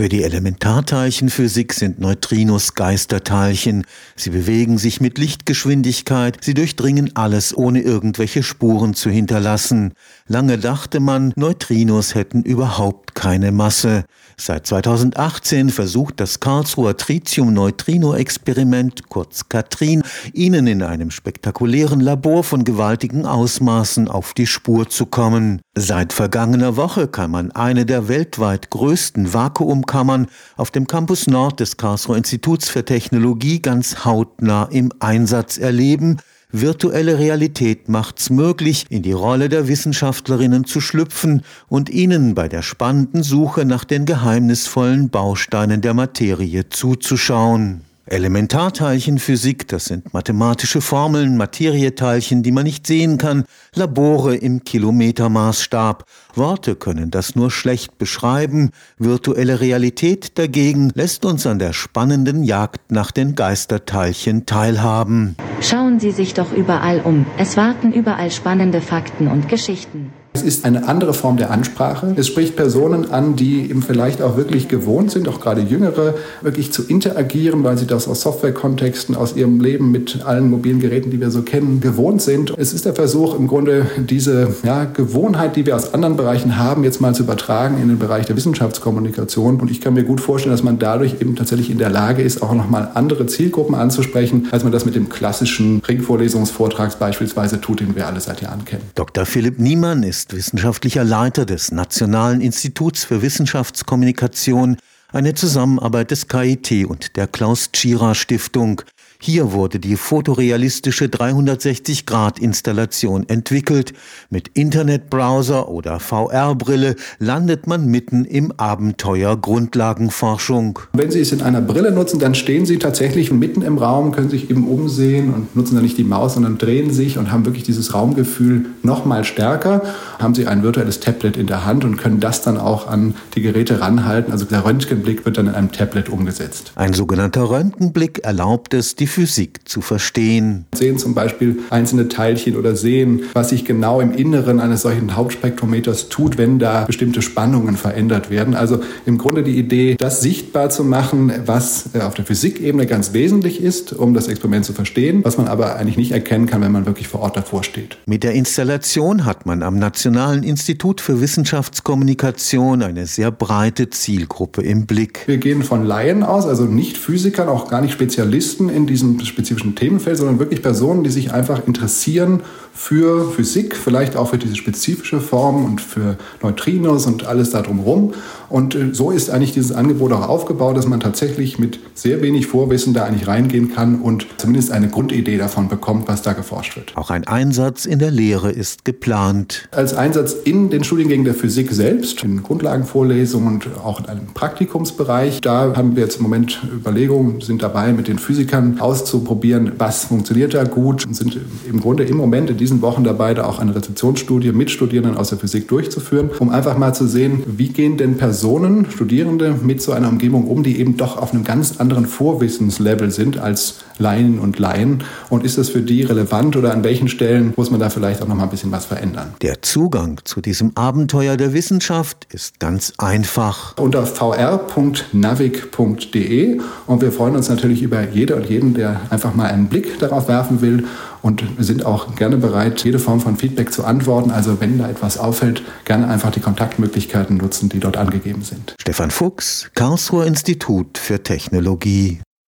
Für die Elementarteilchenphysik sind Neutrinos Geisterteilchen. Sie bewegen sich mit Lichtgeschwindigkeit, sie durchdringen alles, ohne irgendwelche Spuren zu hinterlassen. Lange dachte man, Neutrinos hätten überhaupt keine Masse. Seit 2018 versucht das Karlsruher Tritium-Neutrino-Experiment, kurz Katrin, ihnen in einem spektakulären Labor von gewaltigen Ausmaßen auf die Spur zu kommen. Seit vergangener Woche kann man eine der weltweit größten Vakuumkammern auf dem Campus Nord des Karlsruher Instituts für Technologie ganz hautnah im Einsatz erleben, Virtuelle Realität macht's möglich, in die Rolle der Wissenschaftlerinnen zu schlüpfen und ihnen bei der spannenden Suche nach den geheimnisvollen Bausteinen der Materie zuzuschauen. Elementarteilchenphysik, das sind mathematische Formeln, Materieteilchen, die man nicht sehen kann, Labore im Kilometermaßstab. Worte können das nur schlecht beschreiben, virtuelle Realität dagegen lässt uns an der spannenden Jagd nach den Geisterteilchen teilhaben. Schauen Sie sich doch überall um, es warten überall spannende Fakten und Geschichten. Es ist eine andere Form der Ansprache. Es spricht Personen an, die eben vielleicht auch wirklich gewohnt sind, auch gerade Jüngere, wirklich zu interagieren, weil sie das aus Softwarekontexten, aus ihrem Leben mit allen mobilen Geräten, die wir so kennen, gewohnt sind. Es ist der Versuch, im Grunde diese ja, Gewohnheit, die wir aus anderen Bereichen haben, jetzt mal zu übertragen in den Bereich der Wissenschaftskommunikation. Und ich kann mir gut vorstellen, dass man dadurch eben tatsächlich in der Lage ist, auch nochmal andere Zielgruppen anzusprechen, als man das mit dem klassischen Ringvorlesungsvortrags beispielsweise tut, den wir alle seit Jahren kennen. Dr. Philipp Niemann ist wissenschaftlicher Leiter des Nationalen Instituts für Wissenschaftskommunikation, eine Zusammenarbeit des KIT und der Klaus Tschira Stiftung. Hier wurde die fotorealistische 360-Grad-Installation entwickelt. Mit Internetbrowser oder VR-Brille landet man mitten im Abenteuer Grundlagenforschung. Wenn Sie es in einer Brille nutzen, dann stehen Sie tatsächlich mitten im Raum, können sich eben umsehen und nutzen dann nicht die Maus, sondern drehen sich und haben wirklich dieses Raumgefühl noch mal stärker. Haben Sie ein virtuelles Tablet in der Hand und können das dann auch an die Geräte ranhalten. Also der Röntgenblick wird dann in einem Tablet umgesetzt. Ein sogenannter Röntgenblick erlaubt es, die Physik zu verstehen. Sehen zum Beispiel einzelne Teilchen oder sehen, was sich genau im Inneren eines solchen Hauptspektrometers tut, wenn da bestimmte Spannungen verändert werden. Also im Grunde die Idee, das sichtbar zu machen, was äh, auf der Physikebene ganz wesentlich ist, um das Experiment zu verstehen, was man aber eigentlich nicht erkennen kann, wenn man wirklich vor Ort davor steht. Mit der Installation hat man am Nationalen Institut für Wissenschaftskommunikation eine sehr breite Zielgruppe im Blick. Wir gehen von Laien aus, also nicht Physikern, auch gar nicht Spezialisten in diesem diesem spezifischen Themenfeld, sondern wirklich Personen, die sich einfach interessieren für Physik, vielleicht auch für diese spezifische Form und für Neutrinos und alles da drumherum. Und äh, so ist eigentlich dieses Angebot auch aufgebaut, dass man tatsächlich mit sehr wenig Vorwissen da eigentlich reingehen kann und zumindest eine Grundidee davon bekommt, was da geforscht wird. Auch ein Einsatz in der Lehre ist geplant. Als Einsatz in den Studiengängen der Physik selbst, in Grundlagenvorlesungen und auch in einem Praktikumsbereich. Da haben wir jetzt im Moment Überlegungen, sind dabei, mit den Physikern auszuprobieren, was funktioniert da gut und sind im Grunde im Moment in diesen Wochen dabei, da auch eine Rezeptionsstudie mit Studierenden aus der Physik durchzuführen, um einfach mal zu sehen, wie gehen denn Personen, Studierende mit so einer Umgebung um, die eben doch auf einem ganz anderen Vorwissenslevel sind als Laien und Laien und ist das für die relevant oder an welchen Stellen muss man da vielleicht auch noch mal ein bisschen was verändern? Der Zugang zu diesem Abenteuer der Wissenschaft ist ganz einfach. Unter vr.navig.de und wir freuen uns natürlich über jede und jeden, der einfach mal einen Blick darauf werfen will und wir sind auch gerne bereit, jede Form von Feedback zu antworten. Also wenn da etwas auffällt, gerne einfach die Kontaktmöglichkeiten nutzen, die dort angegeben sind. Stefan Fuchs, Karlsruher Institut für Technologie.